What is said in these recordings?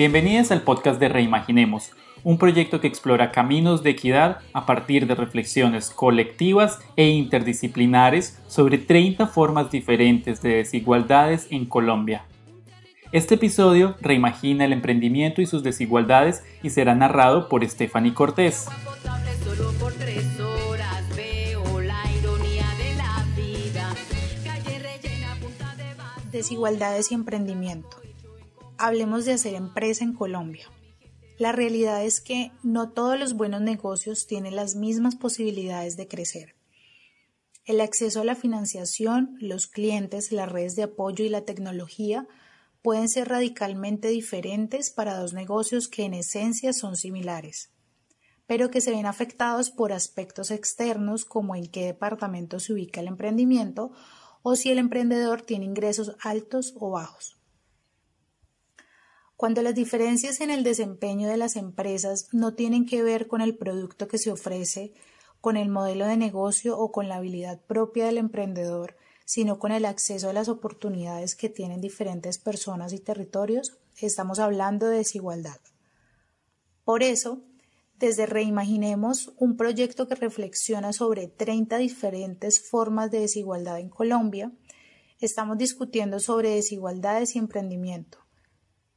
Bienvenidas al podcast de Reimaginemos, un proyecto que explora caminos de equidad a partir de reflexiones colectivas e interdisciplinares sobre 30 formas diferentes de desigualdades en Colombia. Este episodio reimagina el emprendimiento y sus desigualdades y será narrado por Stephanie Cortés. Desigualdades y emprendimiento. Hablemos de hacer empresa en Colombia. La realidad es que no todos los buenos negocios tienen las mismas posibilidades de crecer. El acceso a la financiación, los clientes, las redes de apoyo y la tecnología pueden ser radicalmente diferentes para dos negocios que en esencia son similares, pero que se ven afectados por aspectos externos como en qué departamento se ubica el emprendimiento o si el emprendedor tiene ingresos altos o bajos. Cuando las diferencias en el desempeño de las empresas no tienen que ver con el producto que se ofrece, con el modelo de negocio o con la habilidad propia del emprendedor, sino con el acceso a las oportunidades que tienen diferentes personas y territorios, estamos hablando de desigualdad. Por eso, desde Reimaginemos, un proyecto que reflexiona sobre 30 diferentes formas de desigualdad en Colombia, estamos discutiendo sobre desigualdades y emprendimiento.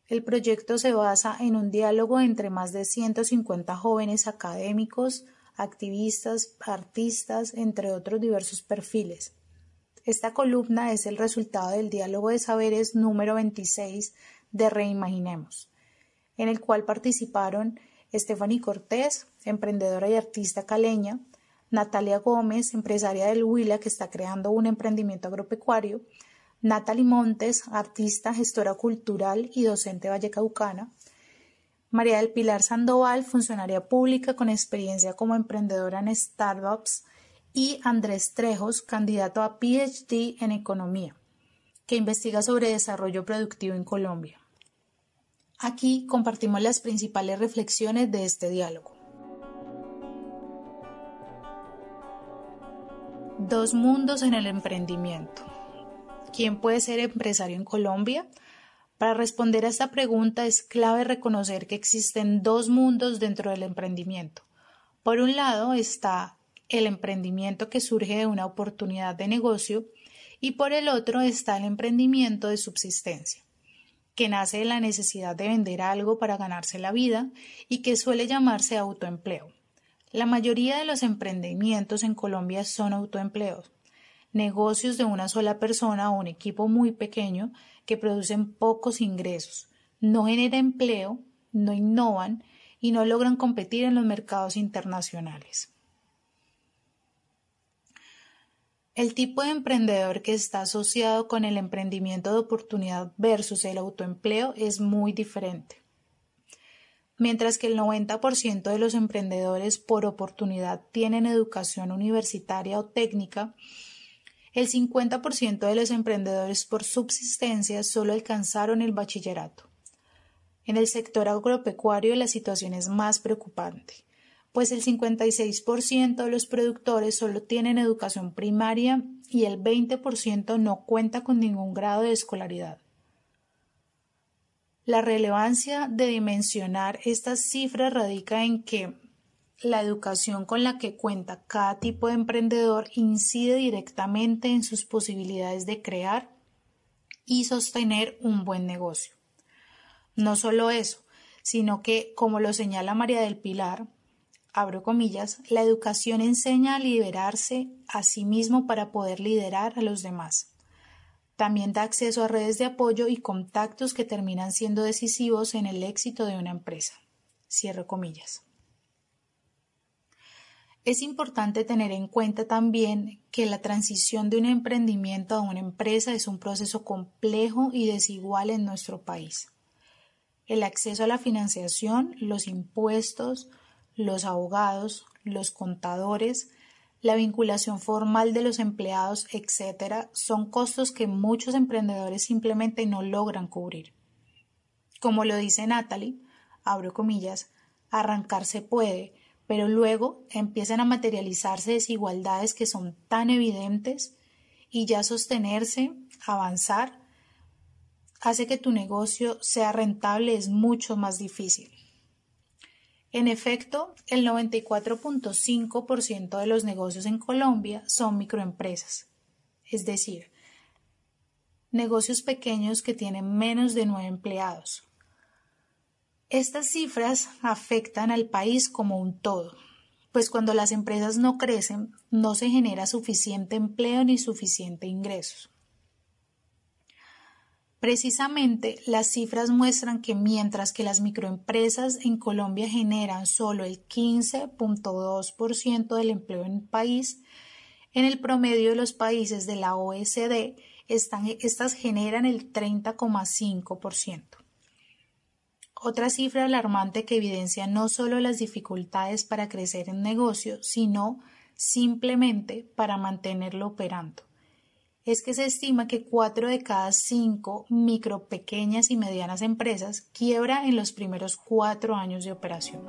El proyecto se basa en un diálogo entre más de 150 jóvenes académicos, activistas, artistas, entre otros diversos perfiles. Esta columna es el resultado del diálogo de saberes número 26 de Reimaginemos, en el cual participaron Stephanie Cortés, emprendedora y artista caleña, Natalia Gómez, empresaria del Huila que está creando un emprendimiento agropecuario, Natalie Montes, artista, gestora cultural y docente vallecaucana, María del Pilar Sandoval, funcionaria pública con experiencia como emprendedora en startups, y Andrés Trejos, candidato a PhD en Economía, que investiga sobre desarrollo productivo en Colombia. Aquí compartimos las principales reflexiones de este diálogo. Dos mundos en el emprendimiento. ¿Quién puede ser empresario en Colombia? Para responder a esta pregunta es clave reconocer que existen dos mundos dentro del emprendimiento. Por un lado está el emprendimiento que surge de una oportunidad de negocio y por el otro está el emprendimiento de subsistencia, que nace de la necesidad de vender algo para ganarse la vida y que suele llamarse autoempleo. La mayoría de los emprendimientos en Colombia son autoempleos, negocios de una sola persona o un equipo muy pequeño que producen pocos ingresos, no generan empleo, no innovan y no logran competir en los mercados internacionales. El tipo de emprendedor que está asociado con el emprendimiento de oportunidad versus el autoempleo es muy diferente. Mientras que el 90% de los emprendedores por oportunidad tienen educación universitaria o técnica, el 50% de los emprendedores por subsistencia solo alcanzaron el bachillerato. En el sector agropecuario la situación es más preocupante pues el 56% de los productores solo tienen educación primaria y el 20% no cuenta con ningún grado de escolaridad. La relevancia de dimensionar estas cifras radica en que la educación con la que cuenta cada tipo de emprendedor incide directamente en sus posibilidades de crear y sostener un buen negocio. No solo eso, sino que, como lo señala María del Pilar, abro comillas, la educación enseña a liberarse a sí mismo para poder liderar a los demás. También da acceso a redes de apoyo y contactos que terminan siendo decisivos en el éxito de una empresa. Cierro comillas. Es importante tener en cuenta también que la transición de un emprendimiento a una empresa es un proceso complejo y desigual en nuestro país. el acceso a la financiación, los impuestos, los abogados, los contadores, la vinculación formal de los empleados, etc., son costos que muchos emprendedores simplemente no logran cubrir. Como lo dice Natalie, abro comillas, arrancar se puede, pero luego empiezan a materializarse desigualdades que son tan evidentes y ya sostenerse, avanzar, hace que tu negocio sea rentable es mucho más difícil. En efecto, el 94.5% de los negocios en Colombia son microempresas, es decir, negocios pequeños que tienen menos de nueve empleados. Estas cifras afectan al país como un todo, pues cuando las empresas no crecen no se genera suficiente empleo ni suficiente ingresos. Precisamente, las cifras muestran que mientras que las microempresas en Colombia generan solo el 15.2% del empleo en el país, en el promedio de los países de la OECD, estas generan el 30,5%. Otra cifra alarmante que evidencia no solo las dificultades para crecer en negocio, sino simplemente para mantenerlo operando es que se estima que cuatro de cada cinco micro, pequeñas y medianas empresas quiebra en los primeros cuatro años de operación.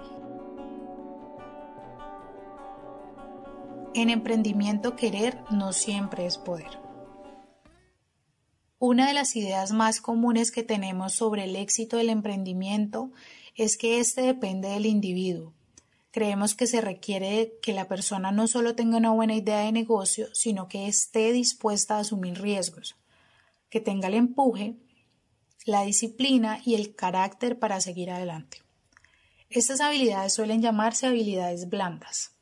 En emprendimiento querer no siempre es poder. Una de las ideas más comunes que tenemos sobre el éxito del emprendimiento es que éste depende del individuo, Creemos que se requiere que la persona no solo tenga una buena idea de negocio, sino que esté dispuesta a asumir riesgos, que tenga el empuje, la disciplina y el carácter para seguir adelante. Estas habilidades suelen llamarse habilidades blandas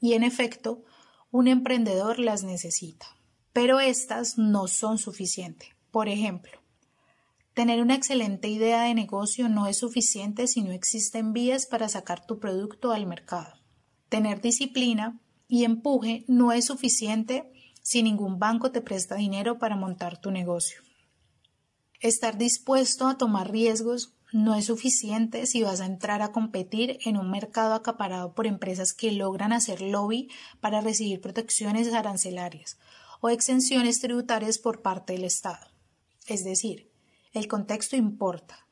y en efecto un emprendedor las necesita. Pero estas no son suficientes. Por ejemplo, Tener una excelente idea de negocio no es suficiente si no existen vías para sacar tu producto al mercado. Tener disciplina y empuje no es suficiente si ningún banco te presta dinero para montar tu negocio. Estar dispuesto a tomar riesgos no es suficiente si vas a entrar a competir en un mercado acaparado por empresas que logran hacer lobby para recibir protecciones arancelarias o exenciones tributarias por parte del Estado. Es decir, el contexto importa.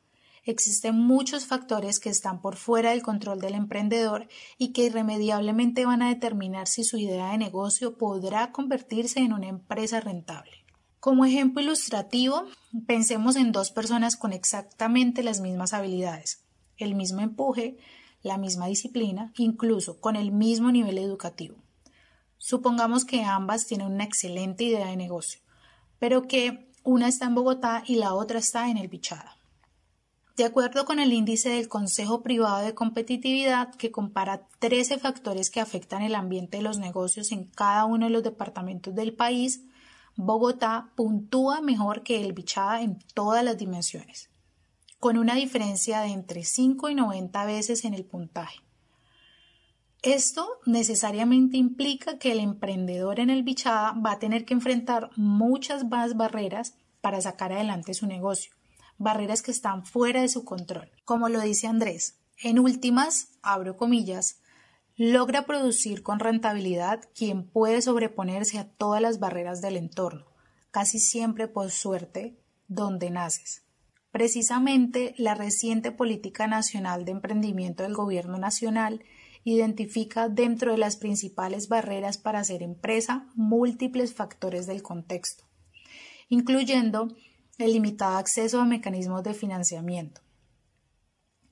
Existen muchos factores que están por fuera del control del emprendedor y que irremediablemente van a determinar si su idea de negocio podrá convertirse en una empresa rentable. Como ejemplo ilustrativo, pensemos en dos personas con exactamente las mismas habilidades, el mismo empuje, la misma disciplina, incluso con el mismo nivel educativo. Supongamos que ambas tienen una excelente idea de negocio, pero que una está en Bogotá y la otra está en el Bichada. De acuerdo con el índice del Consejo Privado de Competitividad, que compara 13 factores que afectan el ambiente de los negocios en cada uno de los departamentos del país, Bogotá puntúa mejor que el Bichada en todas las dimensiones, con una diferencia de entre 5 y 90 veces en el puntaje. Esto necesariamente implica que el emprendedor en el Bichada va a tener que enfrentar muchas más barreras para sacar adelante su negocio, barreras que están fuera de su control. Como lo dice Andrés, en últimas, abro comillas, logra producir con rentabilidad quien puede sobreponerse a todas las barreras del entorno, casi siempre por suerte, donde naces. Precisamente la reciente política nacional de emprendimiento del Gobierno Nacional identifica dentro de las principales barreras para hacer empresa múltiples factores del contexto, incluyendo el limitado acceso a mecanismos de financiamiento,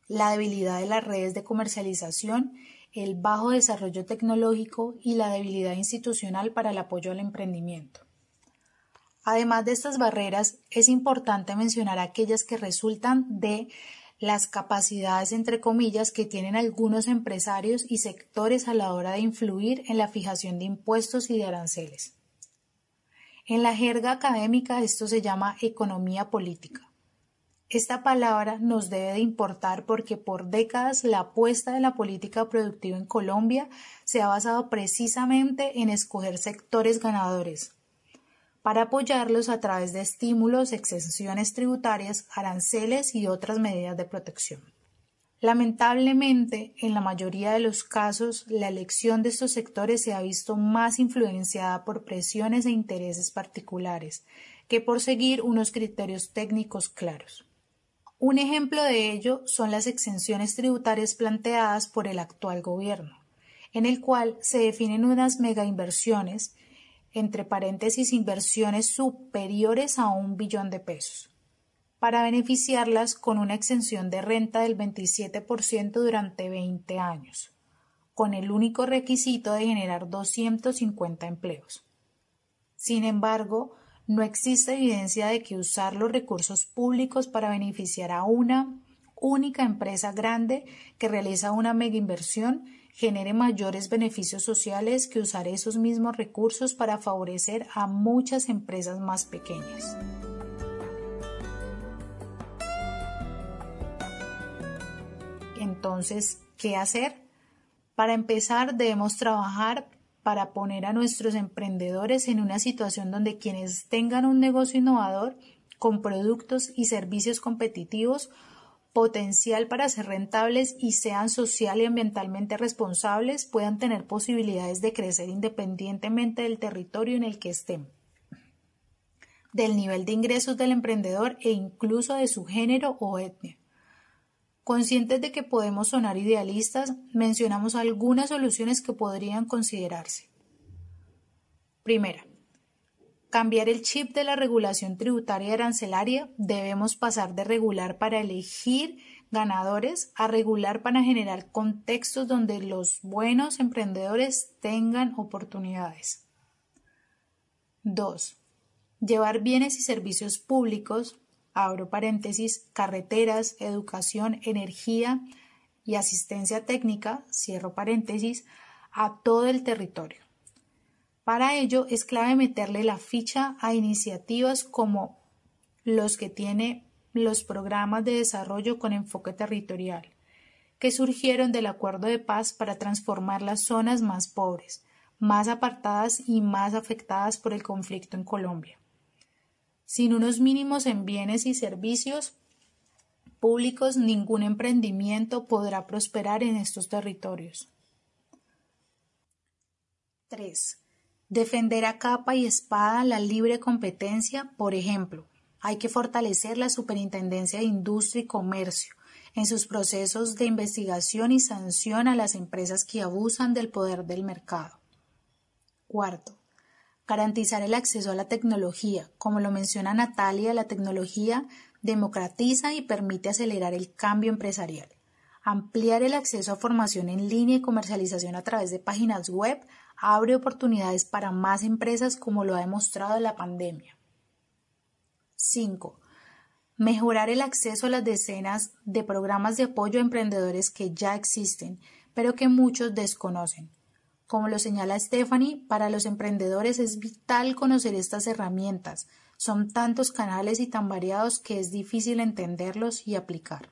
la debilidad de las redes de comercialización, el bajo desarrollo tecnológico y la debilidad institucional para el apoyo al emprendimiento. Además de estas barreras, es importante mencionar aquellas que resultan de las capacidades, entre comillas, que tienen algunos empresarios y sectores a la hora de influir en la fijación de impuestos y de aranceles. En la jerga académica esto se llama economía política. Esta palabra nos debe de importar porque por décadas la apuesta de la política productiva en Colombia se ha basado precisamente en escoger sectores ganadores, para apoyarlos a través de estímulos, exenciones tributarias, aranceles y otras medidas de protección. Lamentablemente, en la mayoría de los casos, la elección de estos sectores se ha visto más influenciada por presiones e intereses particulares que por seguir unos criterios técnicos claros. Un ejemplo de ello son las exenciones tributarias planteadas por el actual gobierno, en el cual se definen unas megainversiones, entre paréntesis inversiones superiores a un billón de pesos para beneficiarlas con una exención de renta del 27% durante 20 años, con el único requisito de generar 250 empleos. Sin embargo, no existe evidencia de que usar los recursos públicos para beneficiar a una única empresa grande que realiza una mega inversión genere mayores beneficios sociales que usar esos mismos recursos para favorecer a muchas empresas más pequeñas. Entonces, ¿qué hacer? Para empezar, debemos trabajar para poner a nuestros emprendedores en una situación donde quienes tengan un negocio innovador con productos y servicios competitivos, potencial para ser rentables y sean social y ambientalmente responsables, puedan tener posibilidades de crecer independientemente del territorio en el que estén, del nivel de ingresos del emprendedor e incluso de su género o etnia. Conscientes de que podemos sonar idealistas, mencionamos algunas soluciones que podrían considerarse. Primera, cambiar el chip de la regulación tributaria y arancelaria, debemos pasar de regular para elegir ganadores a regular para generar contextos donde los buenos emprendedores tengan oportunidades. 2. Llevar bienes y servicios públicos abro paréntesis, carreteras, educación, energía y asistencia técnica, cierro paréntesis, a todo el territorio. Para ello es clave meterle la ficha a iniciativas como los que tiene los programas de desarrollo con enfoque territorial, que surgieron del acuerdo de paz para transformar las zonas más pobres, más apartadas y más afectadas por el conflicto en Colombia. Sin unos mínimos en bienes y servicios públicos, ningún emprendimiento podrá prosperar en estos territorios. 3. Defender a capa y espada la libre competencia, por ejemplo, hay que fortalecer la Superintendencia de Industria y Comercio en sus procesos de investigación y sanción a las empresas que abusan del poder del mercado. Cuarto, garantizar el acceso a la tecnología. Como lo menciona Natalia, la tecnología democratiza y permite acelerar el cambio empresarial. Ampliar el acceso a formación en línea y comercialización a través de páginas web abre oportunidades para más empresas como lo ha demostrado la pandemia. 5. Mejorar el acceso a las decenas de programas de apoyo a emprendedores que ya existen, pero que muchos desconocen. Como lo señala Stephanie, para los emprendedores es vital conocer estas herramientas. Son tantos canales y tan variados que es difícil entenderlos y aplicar.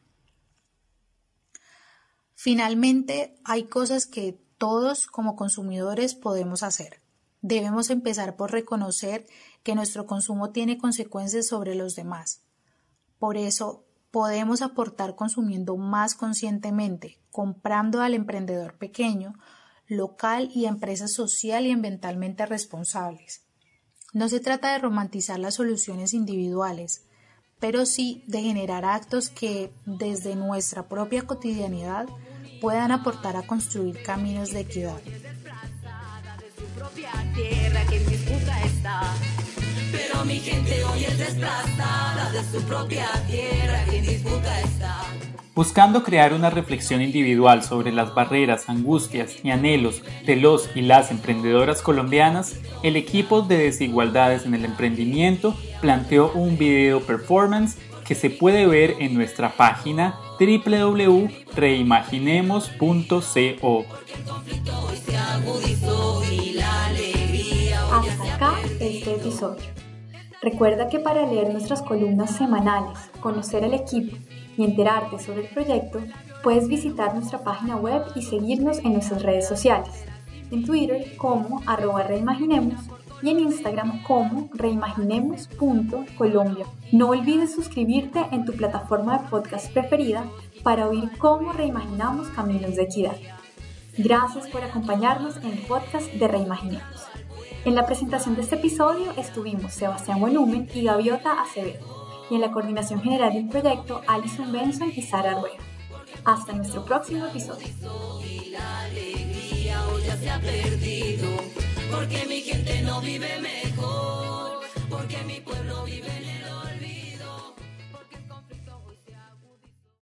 Finalmente, hay cosas que todos como consumidores podemos hacer. Debemos empezar por reconocer que nuestro consumo tiene consecuencias sobre los demás. Por eso, podemos aportar consumiendo más conscientemente, comprando al emprendedor pequeño, local y a empresas social y ambientalmente responsables. No se trata de romantizar las soluciones individuales, pero sí de generar actos que, desde nuestra propia cotidianidad, puedan aportar a construir caminos de equidad. Pero mi gente hoy es desplazada de su propia tierra, quien disputa está. Buscando crear una reflexión individual sobre las barreras, angustias y anhelos de los y las emprendedoras colombianas, el equipo de desigualdades en el emprendimiento planteó un video performance que se puede ver en nuestra página www.reimaginemos.co. Hasta acá este episodio. Recuerda que para leer nuestras columnas semanales, conocer el equipo y enterarte sobre el proyecto, puedes visitar nuestra página web y seguirnos en nuestras redes sociales. En Twitter como arroba reimaginemos y en Instagram como reimaginemos.colombia. No olvides suscribirte en tu plataforma de podcast preferida para oír cómo reimaginamos caminos de equidad. Gracias por acompañarnos en el podcast de Reimaginemos. En la presentación de este episodio estuvimos Sebastián Volumen y Gaviota Acevedo, y en la coordinación general del proyecto Alison Benson y Sara Arguello. Hasta nuestro próximo episodio.